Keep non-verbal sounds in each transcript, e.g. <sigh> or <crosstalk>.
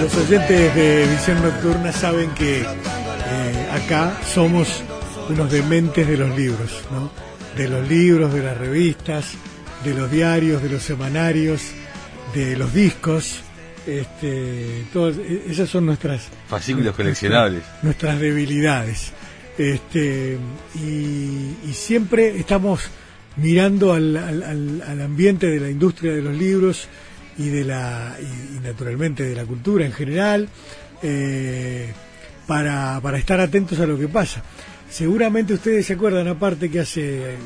Los oyentes de Visión Nocturna saben que eh, acá somos unos dementes de los libros, ¿no? De los libros, de las revistas, de los diarios, de los semanarios, de los discos. Este, todas, e, esas son nuestras fascículos coleccionables, nuestras debilidades. Este, y, y siempre estamos mirando al, al, al, ambiente de la industria de los libros y de la y, naturalmente de la cultura en general eh, para, para estar atentos a lo que pasa. Seguramente ustedes se acuerdan aparte que hace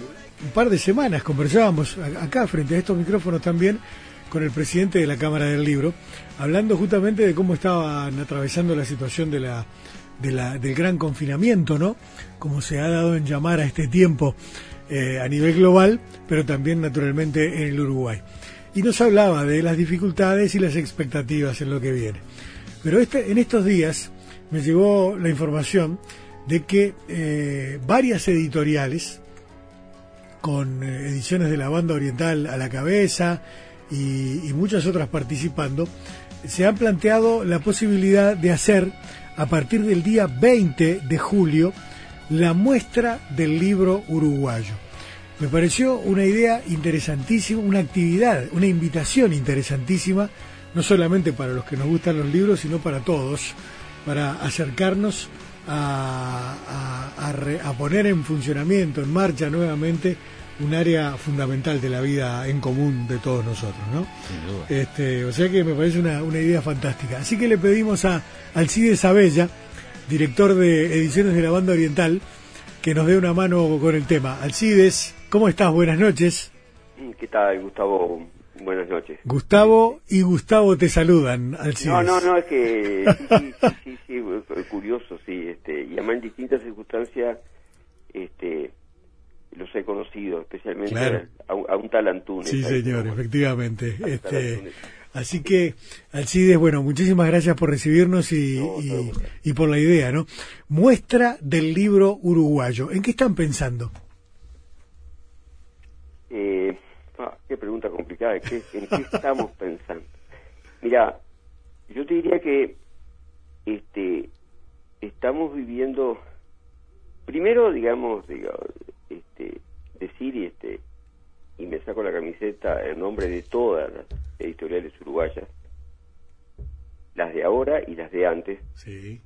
un par de semanas conversábamos acá frente a estos micrófonos también con el presidente de la Cámara del Libro, hablando justamente de cómo estaban atravesando la situación de la, de la, del gran confinamiento, ¿no? Como se ha dado en llamar a este tiempo eh, a nivel global, pero también naturalmente en el Uruguay. Y nos hablaba de las dificultades y las expectativas en lo que viene. Pero este, en estos días me llegó la información de que eh, varias editoriales, con eh, ediciones de la banda oriental a la cabeza y, y muchas otras participando, se han planteado la posibilidad de hacer a partir del día 20 de julio la muestra del libro uruguayo. Me pareció una idea interesantísima, una actividad, una invitación interesantísima, no solamente para los que nos gustan los libros, sino para todos, para acercarnos a, a, a, poner en funcionamiento, en marcha nuevamente, un área fundamental de la vida en común de todos nosotros, ¿no? Este, o sea que me parece una, una idea fantástica. Así que le pedimos a Alcides Abella, director de Ediciones de la Banda Oriental, que nos dé una mano con el tema. Alcides, ¿cómo estás? Buenas noches. ¿Qué tal, Gustavo? Buenas noches. Gustavo y Gustavo te saludan, Alcides. No, no, no, es que sí, sí, sí, sí, curioso, sí, este, y además en distintas circunstancias, este, los he conocido, especialmente a, a, un tal Antunes. Sí, señor, efectivamente. Este, así que, Alcides, bueno, muchísimas gracias por recibirnos y, no, y, y, por la idea, ¿no? Muestra del libro uruguayo. ¿En qué están pensando? Eh, ah, qué pregunta complicada. ¿Qué, ¿En qué estamos pensando? Mira, yo te diría que este estamos viviendo primero digamos, digamos este, decir y este y me saco la camiseta en nombre de todas las editoriales uruguayas las de ahora y las de antes sí.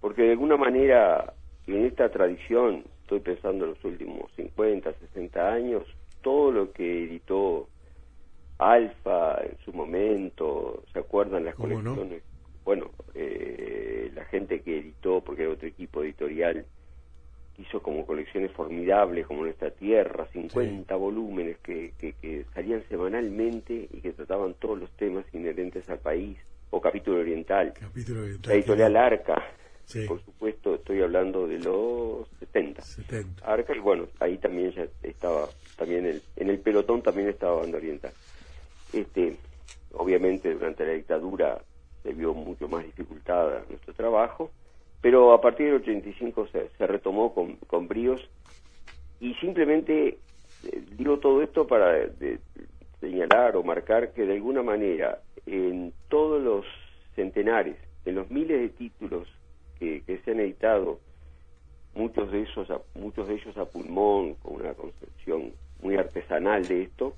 porque de alguna manera en esta tradición estoy pensando en los últimos 50 60 años todo lo que editó Alfa en su momento se acuerdan las colecciones no? bueno eh, la gente que editó porque era otro equipo editorial hizo como colecciones formidables como Nuestra Tierra, 50 sí. volúmenes que, que, que, salían semanalmente y que trataban todos los temas inherentes al país, o Capítulo Oriental, Capítulo Oriental la editorial. Arca, sí. por supuesto estoy hablando de los 70. 70. Arca y bueno, ahí también ya estaba, también el, en el pelotón también estaba Banda Oriental. Este, obviamente durante la dictadura se vio mucho más dificultada nuestro trabajo, pero a partir del 85 se, se retomó con, con bríos y simplemente eh, digo todo esto para señalar o marcar que de alguna manera en todos los centenares, en los miles de títulos que, que se han editado, muchos de esos a, muchos de ellos a pulmón con una muy artesanal de esto,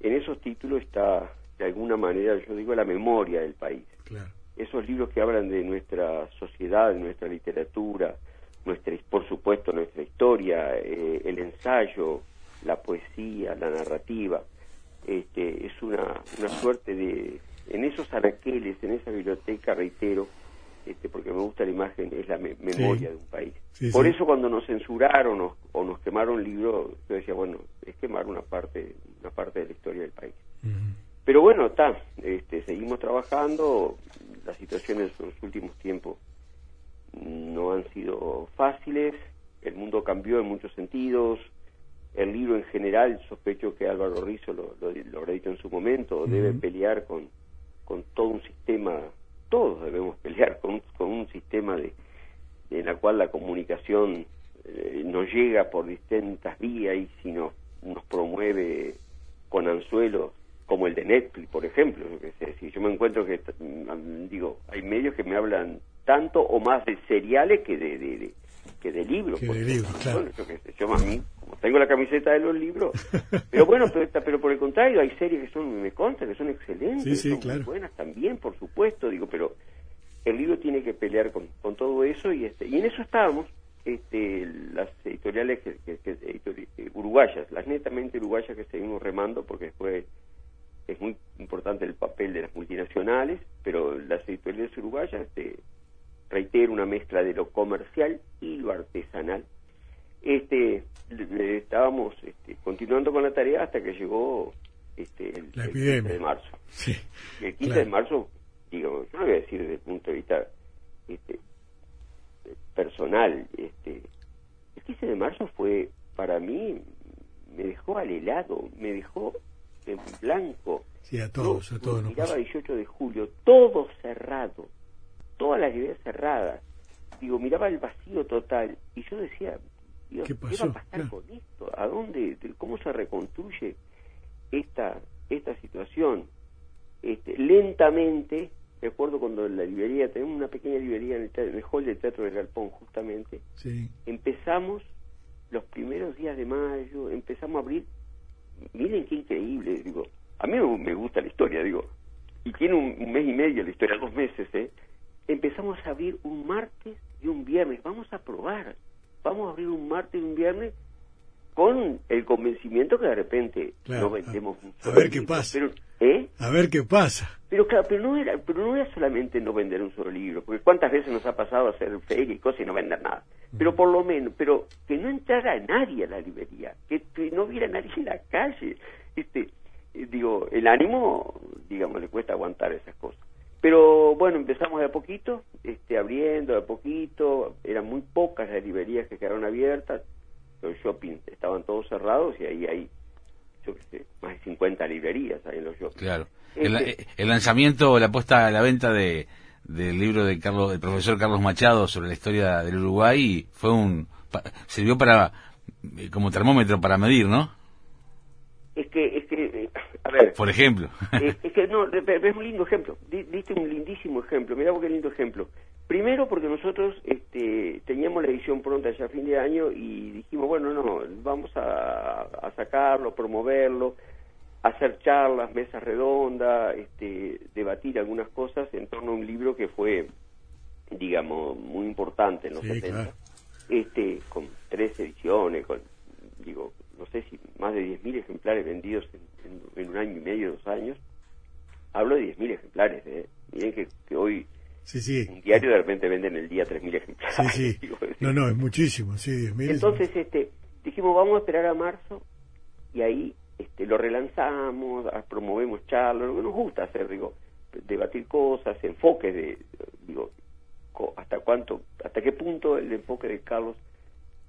en esos títulos está de alguna manera, yo digo, la memoria del país. Claro esos libros que hablan de nuestra sociedad, de nuestra literatura, nuestra, por supuesto nuestra historia, eh, el ensayo, la poesía, la narrativa, este, es una, una suerte de, en esos anaqueles, en esa biblioteca, reitero, este, porque me gusta la imagen, es la me memoria sí. de un país. Sí, Por sí. eso cuando nos censuraron o, o, nos quemaron libros, yo decía, bueno, es quemar una parte, una parte de la historia del país. Uh -huh. Pero bueno, está, este, seguimos trabajando, las situaciones en los últimos tiempos no han sido fáciles, el mundo cambió en muchos sentidos, el libro en general, sospecho que Álvaro Rizzo lo, lo, lo habrá dicho en su momento, uh -huh. debe pelear con, con todo un sistema, todos debemos <laughs> pelear con, con un sistema de, en la cual la comunicación eh, nos llega por distintas vías y si nos, nos promueve con anzuelos como el de Netflix, por ejemplo. Si yo me encuentro que, mm, digo, hay medios que me hablan tanto o más de seriales que de, de, que de libros. Que de libros, claro. Bueno, yo, yo a mí, como tengo la camiseta de los libros, <laughs> pero bueno, pero, pero por el contrario, hay series que son, me consta, que son excelentes, sí, sí, son claro. muy buenas también, por supuesto, digo, pero el libro tiene que pelear con, con todo eso y este y en eso estábamos este, las editoriales que, eh, uruguayas, las netamente uruguayas que seguimos remando porque después es muy importante el papel de las multinacionales, pero las editoriales uruguayas, este, reitero, una mezcla de lo comercial y lo artesanal. Este, estábamos este, continuando con la tarea hasta que llegó este, el, 15 de marzo. el 15 de marzo, digo, yo no voy a decir desde el punto de vista este, personal, este, el 15 de marzo fue para mí, me dejó al helado, me dejó en blanco. Sí, a todos, a todos. Miraba 18 de julio, todo cerrado, todas las librerías cerradas. Digo, miraba el vacío total y yo decía, Dios, ¿qué, va a pasar con esto? ¿A dónde, cómo se reconstruye esta, esta situación? Este, lentamente recuerdo cuando en la librería, tenemos una pequeña librería en el, hall del Teatro del Galpón justamente, empezamos los primeros días de mayo, empezamos a abrir, miren qué increíble, digo, a mí me gusta la historia, digo, y tiene un, mes y medio la historia, dos meses, ¿eh? empezamos a abrir un martes y un viernes, vamos a probar, vamos a abrir un martes y un viernes con el convencimiento que de repente no vendemos a, ver qué pasa. ¿eh? a ver qué pasa. Pero claro pero no era pero no era solamente no vender un solo libro porque cuántas veces nos ha pasado hacer feria y cosas y no vender nada. Pero por lo menos pero que no entrara nadie a la librería que, no hubiera nadie en la calle. Este eh, digo el ánimo digamos le cuesta aguantar esas cosas pero bueno empezamos de a poquito este abriendo de a poquito eran muy pocas las librerías que quedaron abiertas los shopping estaban todos cerrados y ahí hay, yo qué sé, más de 50 librerías ahí en los shopping. Claro. Este el, lanzamiento, la puesta a la venta de, del libro de Carlos, del profesor Carlos Machado sobre la historia del Uruguay fue un, sirvió para, como termómetro para medir, ¿no? Es que, ver. Por ejemplo. <laughs> Es, que no, es un lindo ejemplo. Diste un lindísimo ejemplo. Mira qué lindo ejemplo. Primero porque nosotros este, teníamos la edición pronta ya a fin de año y dijimos, bueno, no, vamos a, sacarlo, promoverlo, hacer charlas, mesas redondas, este, debatir algunas cosas en torno a un libro que fue, digamos, muy importante en los 70. Este, con tres ediciones, con, digo, no sé si más de 10.000 ejemplares vendidos en, un año y medio, dos años. Hablo de 10.000 ejemplares, ¿eh? Miren que hoy Sí, sí. Un diario de repente venden el día 3.000 ejemplares. Sí, sí. <laughs> no, no, es muchísimo, sí, 10.000. Entonces, este, dijimos, vamos a esperar a marzo y ahí este, lo relanzamos, promovemos charlas, lo que nos gusta hacer, digo, debatir cosas, enfoques de, digo, hasta cuánto, hasta qué punto el enfoque de Carlos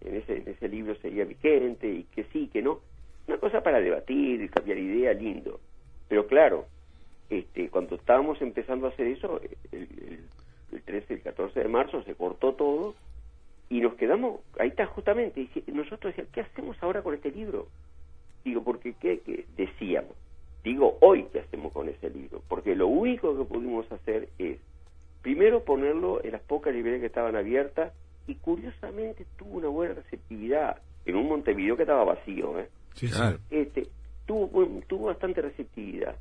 en ese, en ese libro sería vigente y que sí, que no. Una cosa para debatir, y cambiar idea, lindo. Pero claro, este, cuando estábamos empezando a hacer eso, el, el, 13, el 14 de marzo se cortó todo y nos quedamos, ahí está justamente, nosotros decíamos, ¿qué hacemos ahora con este libro? Digo, porque ¿qué, decíamos? Digo, hoy, ¿qué hacemos con ese libro? Porque lo único que pudimos hacer es, primero ponerlo en las pocas librerías que estaban abiertas, y curiosamente tuvo una buena receptividad en un Montevideo que estaba vacío, ¿eh? Sí, Este, tuvo, tuvo bastante receptividad.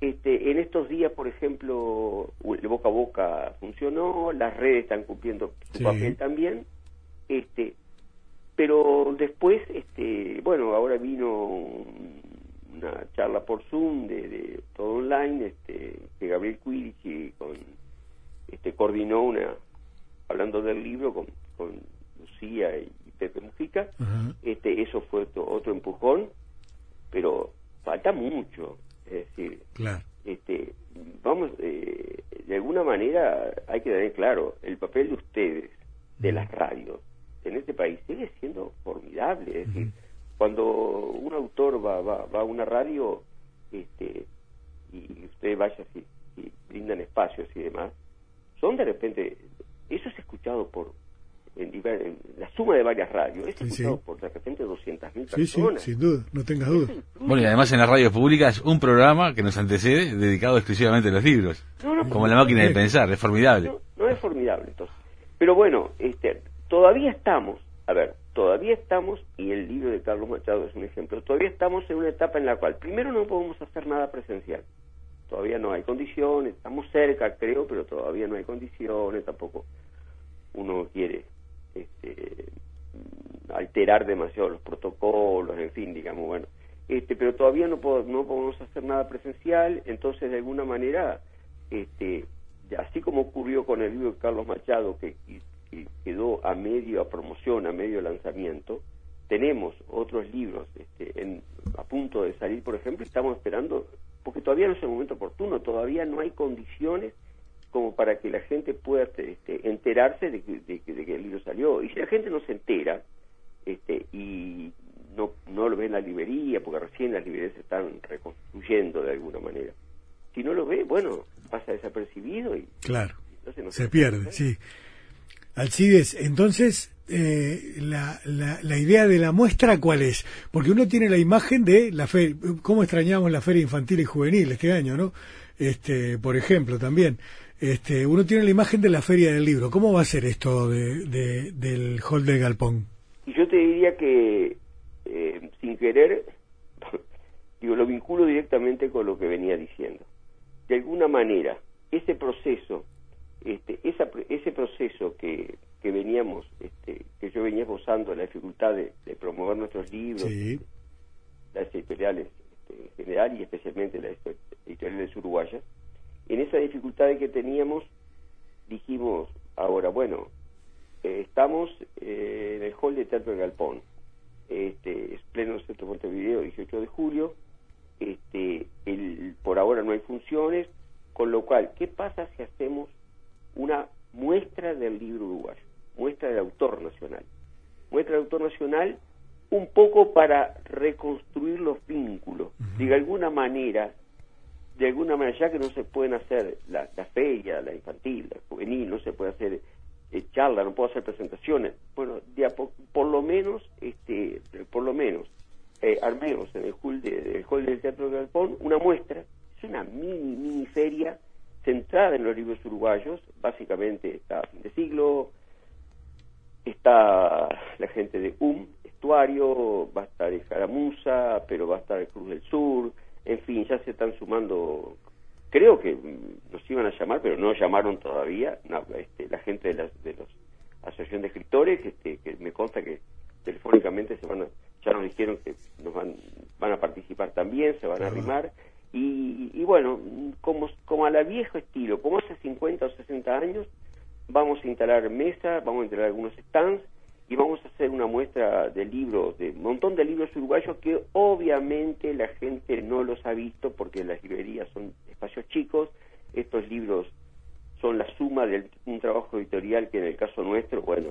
Este, en estos días, por ejemplo, el boca a boca funcionó, las redes están cumpliendo su papel también, este, pero después, este, bueno, ahora vino una charla por Zoom de, todo online, este, que Gabriel Quidici con, este, coordinó una, hablando del libro con, con Lucía y Pepe Mujica, este, eso fue otro empujón, pero falta mucho. Es decir, este, vamos, eh, de alguna manera hay que tener claro, el papel de ustedes, de las radios, en este país sigue siendo formidable. Es decir, cuando un autor va, va, va, a una radio este, y usted vaya y brindan espacios y demás, son de repente, eso es escuchado por en, la suma de varias radios. Es escuchado por de repente 200.000 personas. Sí, sin duda, no tengas duda. Bueno, y además en las radios públicas un programa que nos antecede dedicado exclusivamente a los libros. como la máquina de pensar, es formidable. No, es formidable, entonces. Pero bueno, este, todavía estamos, a ver, todavía estamos, y el libro de Carlos Machado es un ejemplo, todavía estamos en una etapa en la cual primero no podemos hacer nada presencial. Todavía no hay condiciones, estamos cerca, creo, pero todavía no hay condiciones, tampoco uno quiere este, alterar demasiado los protocolos, en fin, digamos, bueno. Este, pero todavía no, no podemos hacer nada presencial, entonces de alguna manera, este, así como ocurrió con el libro de Carlos Machado, que, quedó a medio a promoción, a medio lanzamiento, tenemos otros libros este, en, a punto de salir, por ejemplo, estamos esperando, porque todavía no es el momento oportuno, todavía no hay condiciones como para que la gente pueda este, enterarse de que, el libro salió. Y si la gente no se entera este, y no, no lo ve en la librería, porque recién las librerías se están reconstruyendo de alguna manera, si no lo ve, bueno, pasa desapercibido y... Claro, se, pierde, sí. Alcides, entonces, eh, la, la, la, idea de la muestra, ¿cuál es? Porque uno tiene la imagen de la fe, cómo extrañamos la feria infantil y juvenil este año, ¿no? Este, por ejemplo, también. Este, uno tiene la imagen de la feria del libro. ¿Cómo va a ser esto de, del hall de Galpón? Yo te diría que, eh, sin querer, <laughs> digo, lo vinculo directamente con lo que venía diciendo. De alguna manera, ese proceso, este, esa, ese proceso que, que veníamos, este, que yo venía esbozando, la dificultad de, promover nuestros libros, las editoriales este, en general y especialmente las editoriales uruguayas, en esa dificultad que teníamos, dijimos, ahora, bueno, eh, estamos eh, en el hall de Teatro de Galpón, este, es pleno centro de Montevideo, 18 de julio, este, el, por ahora no hay funciones, con lo cual, ¿qué pasa si hacemos una muestra del libro uruguayo, muestra del autor nacional? Muestra del autor nacional un poco para reconstruir los vínculos, de alguna manera de alguna manera, ya que no se pueden hacer la, la feria, la infantil, la juvenil, no se puede hacer eh, charla, no puedo hacer presentaciones, bueno, de por lo menos, este, por lo menos, eh, armemos en el hall, de, hall del Teatro de Galpón una muestra, es una mini, mini feria centrada en los libros uruguayos, básicamente está fin de siglo, está la gente de UM, Estuario, va a estar el Jaramusa, pero va a estar el Cruz del Sur, en fin, ya se están sumando, creo que nos iban a llamar, pero no llamaron todavía, este, la gente de la de los asociación de escritores, este, que me consta que telefónicamente se van ya nos dijeron que nos van, van a participar también, se van a arrimar, y, y, bueno, como, como a la viejo estilo, como hace 50 o 60 años, vamos a instalar mesas, vamos a instalar algunos stands, y vamos a hacer una muestra de libros, de un montón de libros uruguayos que obviamente la gente no los ha visto porque las librerías son espacios chicos, estos libros son la suma de un trabajo editorial que en el caso nuestro, bueno,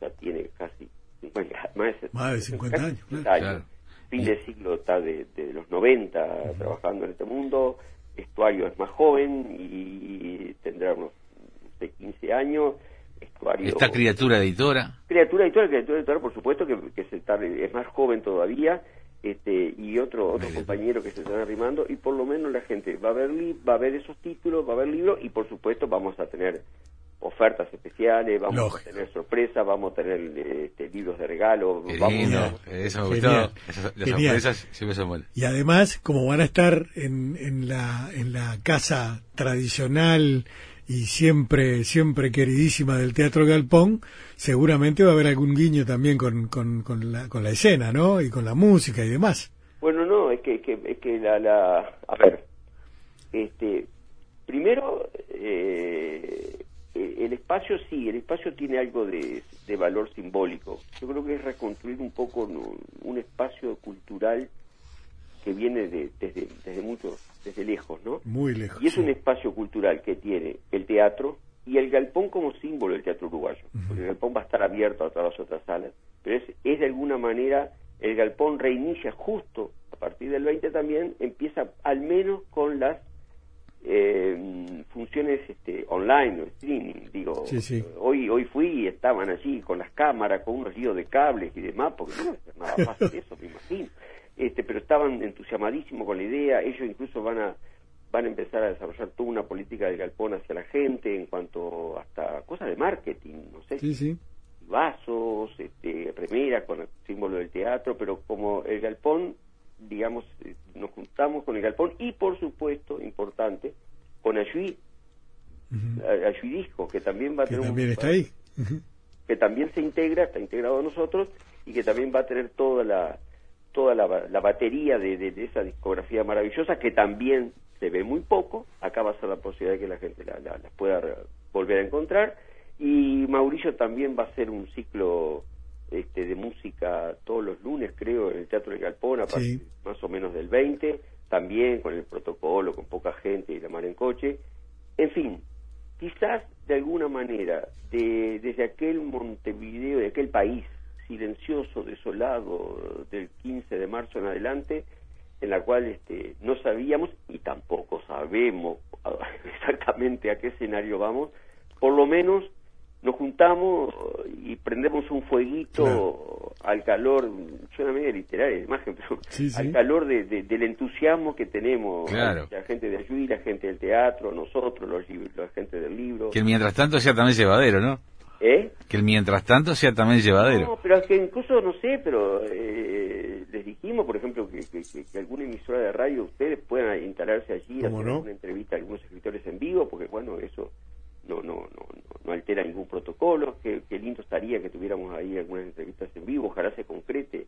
ya tiene casi 50, <laughs> más, de, 50 años. Fin de siglo está de, los 90 trabajando en este mundo, Estuario es más joven y tendrá unos de 15 años, ¿Esta criatura editora? Criatura editora, criatura editora, por supuesto, que, es más joven todavía, este, y otro otro compañero que se están arrimando, y por lo menos la gente va a ver, va a ver esos títulos, va a ver libros, y por supuesto vamos a tener ofertas especiales, vamos a tener sorpresas, vamos a tener este, libros de regalo. vamos eso me gustó. las sorpresas siempre son buenas. Y además, como van a estar en, en, la, en la casa tradicional y siempre, siempre queridísima del Teatro Galpón, seguramente va a haber algún guiño también con, con, con, la, escena, ¿no? Y con la música y demás. Bueno, no, es que, que, es que la, la... A ver, este, primero, eh, el espacio sí, el espacio tiene algo de, de valor simbólico. Yo creo que es reconstruir un poco un espacio cultural que viene de, desde, desde mucho, desde lejos, ¿no? Muy lejos. Y es un espacio cultural que tiene el teatro y el galpón como símbolo del teatro uruguayo. Porque el galpón va a estar abierto a todas las otras salas, pero es, es de alguna manera, el galpón reinicia justo a partir del 20 también, empieza al menos con las eh, funciones este, online o streaming. Digo, hoy hoy fui y estaban allí con las cámaras, con un río de cables y demás, porque no es nada fácil <laughs> eso, me imagino. Este, pero estaban entusiasmadísimos con la idea. Ellos incluso van a van a empezar a desarrollar toda una política de galpón hacia la gente en cuanto hasta cosas de marketing, no sé, vasos, este, remeras con el símbolo del teatro, pero como el galpón, digamos, eh, nos juntamos con el galpón y por supuesto, importante, con Ayui, uh Disco, que también va a tener también está ahí. que también se integra, está integrado a nosotros y que también va a tener toda la toda la, batería de, de, esa discografía maravillosa que también se ve muy poco, acá va a ser la posibilidad de que la gente la, la, pueda volver a encontrar y Mauricio también va a hacer un ciclo este, de música todos los lunes, creo, en el Teatro de Galpón, a partir más o menos del 20, también con el protocolo, con poca gente y la mar en coche. En fin, quizás de alguna manera, de, desde aquel Montevideo, de aquel país silencioso, desolado, del 15 de marzo en adelante, en la cual este, no sabíamos y tampoco sabemos <laughs> exactamente a qué escenario vamos, por lo menos nos juntamos y prendemos un fueguito al calor, suena medio literaria la imagen, pero al calor de, del entusiasmo que tenemos, la gente de ayuda, la gente del teatro, nosotros, los, la gente del libro. Que mientras tanto sea también llevadero, ¿no? ¿Eh? Que el mientras tanto sea también llevadero. No, pero es que incluso, no sé, pero eh, les dijimos, por ejemplo, que, que, alguna emisora de radio, ustedes puedan instalarse allí, hacer una entrevista a algunos escritores en vivo, porque bueno, eso no no no no altera ningún protocolo, que, lindo estaría que tuviéramos ahí algunas entrevistas en vivo, ojalá se concrete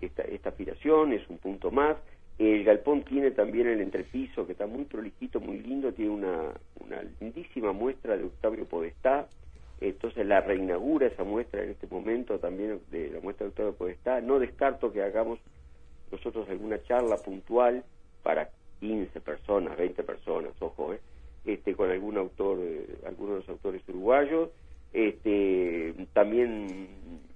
esta, esta aspiración, es un punto más. El galpón tiene también el entrepiso, que está muy prolijito, muy lindo, tiene una, una lindísima muestra de Octavio Podestá, entonces la reinaugura esa muestra en este momento también de la muestra de Octavio Podestá. No descarto que hagamos nosotros alguna charla puntual para 15 personas, 20 personas, ojo, ¿eh? este, con algún autor, eh, algunos de los autores uruguayos. Este, también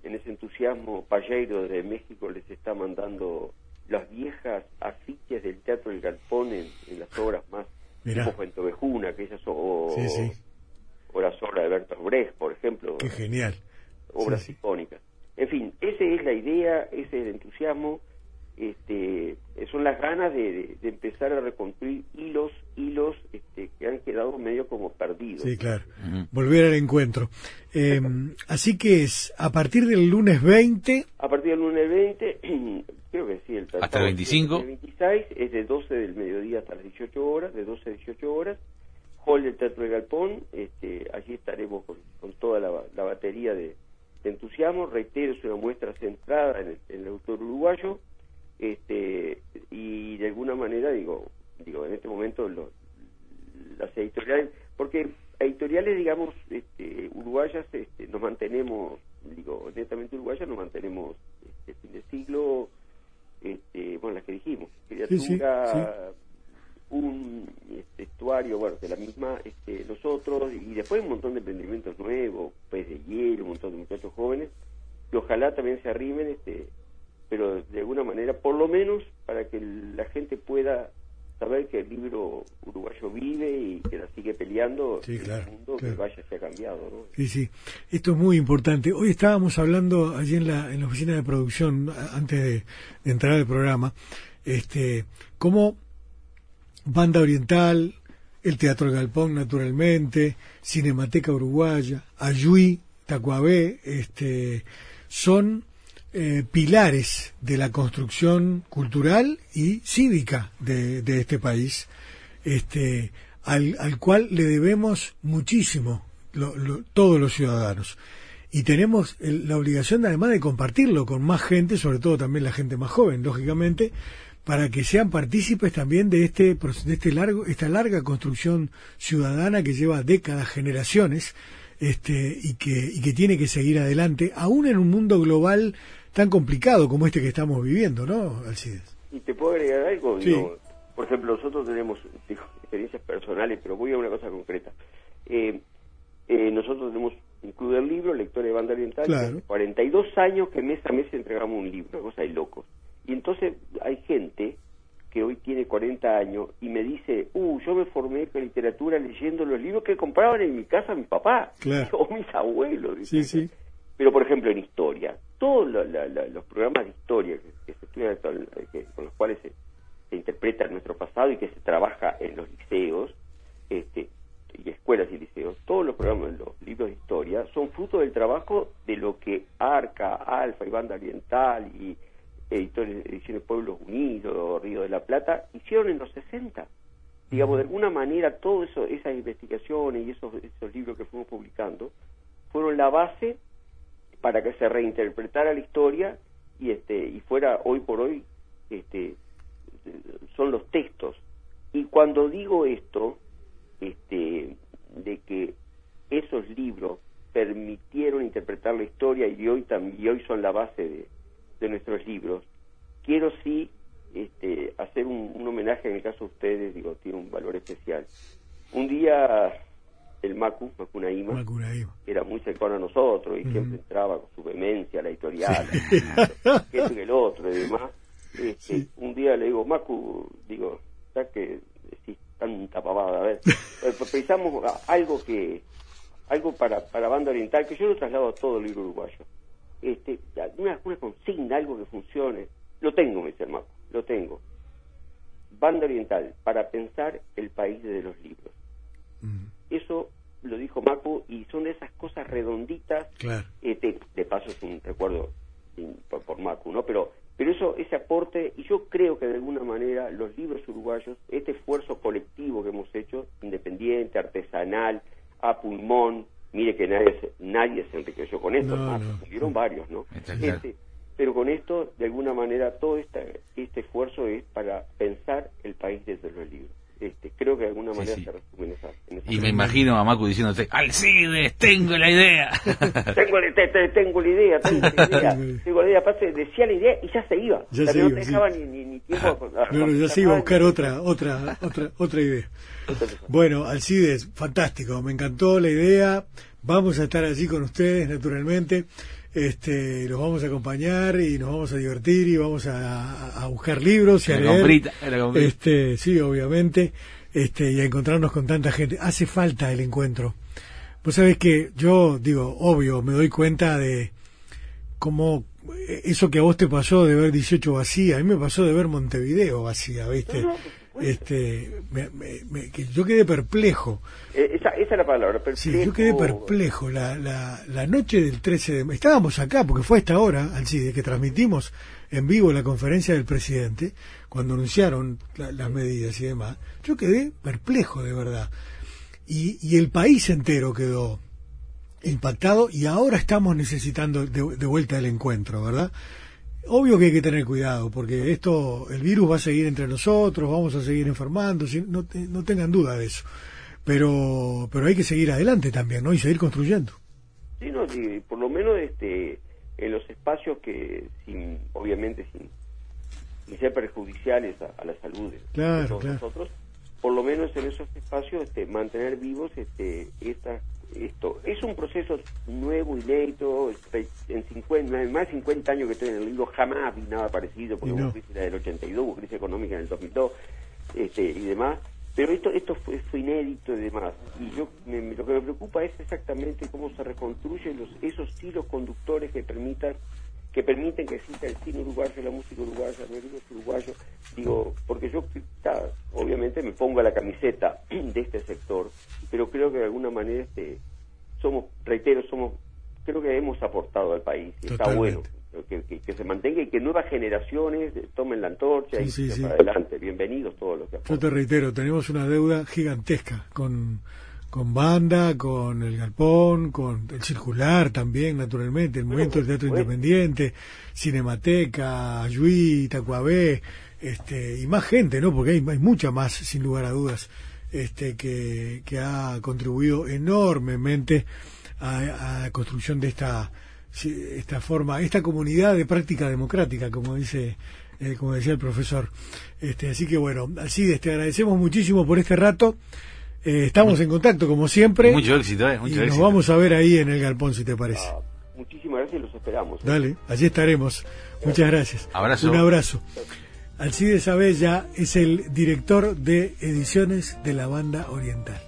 en ese entusiasmo, Palleiro de México les está mandando las viejas afiches del Teatro del Galpón en, las obras más como Fuentovejuna, aquellas o, o las obras de Bertolt Brecht, por ejemplo. Qué genial. Obras icónicas. En fin, esa es la idea, ese es el entusiasmo, este, son las ganas de, empezar a reconstruir hilos, hilos este, que han quedado medio como perdidos. Sí, claro. Volver al encuentro. Eh, así que es a partir del lunes 20. A partir del lunes 20, <clears throat> creo que sí, el Hasta el 25. El 26 es de 12 del mediodía hasta las 18 horas, de 12 a 18 horas hall del Teatro de Galpón, este, allí estaremos con, toda la, batería de, entusiasmo, reitero, es una muestra centrada en el, autor uruguayo, este, y de alguna manera, digo, digo en este momento las editoriales, porque editoriales, digamos, este, uruguayas, este, nos mantenemos, digo, netamente uruguayas, nos mantenemos este, fin de siglo, este, bueno, las que dijimos, criatura, un estuario, bueno, de la misma, este, nosotros, y después un montón de emprendimientos nuevos, pez de hielo, un montón de muchachos jóvenes, que ojalá también se arrimen, este, pero de alguna manera, por lo menos para que la gente pueda saber que el libro uruguayo vive y que la sigue peleando sí, claro, el mundo que vaya se ha cambiado ¿no? sí sí esto es muy importante hoy estábamos hablando allí en la en la oficina de producción antes de, de entrar al programa este cómo Banda Oriental, el Teatro Galpón, naturalmente, Cinemateca Uruguaya, Ayuí, Tacuabé, este, son eh, pilares de la construcción cultural y cívica de, este país, este, al, al, cual le debemos muchísimo todos los ciudadanos. Y tenemos la obligación además de compartirlo con más gente, sobre todo también la gente más joven, lógicamente, para que sean partícipes también de este de este largo esta larga construcción ciudadana que lleva décadas generaciones este y que y que tiene que seguir adelante aún en un mundo global tan complicado como este que estamos viviendo no Alcides y te puedo agregar algo por ejemplo nosotros tenemos <laughs> experiencias personales pero voy a una cosa concreta. Eh, eh, nosotros tenemos un club del libro lectores de banda oriental claro. 42 años que mes a mes entregamos un libro cosa de locos y entonces hay gente que hoy tiene 40 años y me dice, uh, yo me formé con literatura leyendo los libros que compraban en mi casa mi papá <laughs> o mis abuelos. Sí, sí. Pero, por ejemplo, en historia, todos los programas de historia que, se estudian, con los cuales se, se, interpreta nuestro pasado y que se trabaja en los liceos este, y escuelas y liceos, todos los programas, los libros de historia, son fruto del trabajo de lo que Arca, Alfa y Banda Oriental y editores, ediciones Pueblos Unidos, Río de la Plata, hicieron en los 60. Digamos, de alguna manera, todo eso, esas investigaciones y esos, esos libros que fuimos publicando fueron la base para que se reinterpretara la historia y este y fuera hoy por hoy este son los textos y cuando digo esto este de que esos libros permitieron interpretar la historia y hoy también hoy son la base de, de nuestros libros. Quiero sí este, hacer un, homenaje en el caso de ustedes, digo, tiene un valor especial. Un día el Macu, Macunaíma, era muy cercano a nosotros y siempre entraba con su vehemencia a la editorial, que y el otro y demás. Este, un día le digo, Macu, digo, ya que decís tanta pavada, a ver, eh, pensamos algo que algo para, para banda oriental, que yo lo traslado a todo el libro uruguayo este, una, una consigna, algo que funcione. Lo tengo, me dice el lo tengo. Banda Oriental, para pensar el país desde los libros. Mm. Eso lo dijo Macu y son de esas cosas redonditas. Claro. Este, de paso es un recuerdo por, por, Macu, ¿no? Pero, pero eso, ese aporte, y yo creo que de alguna manera los libros uruguayos, este esfuerzo colectivo que hemos hecho, independiente, artesanal, a pulmón, mire que nadie se, nadie se enriqueció con esto, no, varios, ¿no? Este, pero con esto, de alguna manera, todo este, este esfuerzo es para pensar el país desde los libros. Este, creo que de alguna manera se resume en esa, Y me imagino a Macu diciéndote, Alcides, tengo la idea. <laughs> tengo, tengo la idea, tengo la idea. <laughs> tengo la idea, aparte decía la idea y ya se iba. Ya se no iba, dejaba ni, ni, tiempo. no, no, ya se iba a buscar otra, otra, <laughs> otra, otra idea. Bueno, Alcides, fantástico, me encantó la idea. Vamos a estar allí con ustedes, naturalmente. Este, los vamos a acompañar y nos vamos a divertir y vamos a, buscar libros y a leer. este, sí, obviamente, este, y a encontrarnos con tanta gente. Hace falta el encuentro. Vos sabés que yo, digo, obvio, me doy cuenta de cómo eso que a vos te pasó de ver 18 vacía, a mí me pasó de ver Montevideo vacía, ¿viste? Este me, que yo quedé perplejo. Eh, esa, esa, es la palabra perplejo. sí yo quedé perplejo. La, la, la noche del 13 de estábamos acá porque fue a esta hora Alcide que transmitimos en vivo la conferencia del presidente cuando anunciaron las medidas y demás yo quedé perplejo de verdad. Y, y el país entero quedó impactado y ahora estamos necesitando de, de vuelta el encuentro verdad Obvio que hay que tener cuidado, porque esto, el virus va a seguir entre nosotros, vamos a seguir enfermando, no, no tengan duda de eso. Pero, pero hay que seguir adelante también, ¿no? Y seguir construyendo. Sí, no, por lo menos este, en los espacios que, sin, obviamente, sin, ser perjudiciales a, la salud de, todos nosotros, por lo menos en esos espacios este, mantener vivos este, estas esto. Es un proceso nuevo, inédito, en 50, más de 50 años que estoy en el libro jamás vi nada parecido, porque hubo crisis del 82, hubo crisis económica en el 2002 este, y demás, pero esto esto fue, inédito y demás, y yo lo que me preocupa es exactamente cómo se reconstruyen los, esos hilos conductores que permitan que permiten que exista el cine uruguayo, la música uruguaya, los uruguayos, digo, porque yo obviamente me pongo la camiseta de este sector, pero creo que de alguna manera este somos, reitero, somos, creo que hemos aportado al país, y está bueno. Que, que, se mantenga y que nuevas generaciones tomen la antorcha y para adelante. Bienvenidos todos los que aportan. Yo te reitero, tenemos una deuda gigantesca con con banda, con el galpón, con el circular también, naturalmente, el movimiento del teatro independiente, Cinemateca, Ayuí, Tacuabé, este, y más gente, ¿no? Porque hay, hay mucha más, sin lugar a dudas, este, que, que ha contribuido enormemente a, la construcción de esta, esta forma, esta comunidad de práctica democrática, como dice eh, como decía el profesor. Este, así que bueno, así te agradecemos muchísimo por este rato. Eh, estamos en contacto como siempre. Mucho éxito, eh, mucho y Nos vamos a ver ahí en el galpón si te parece. Ah, muchísimas gracias y los esperamos. Dale, allí estaremos. Muchas gracias. Abrazo. Un abrazo. Alcides Abella es el director de ediciones de la Banda Oriental.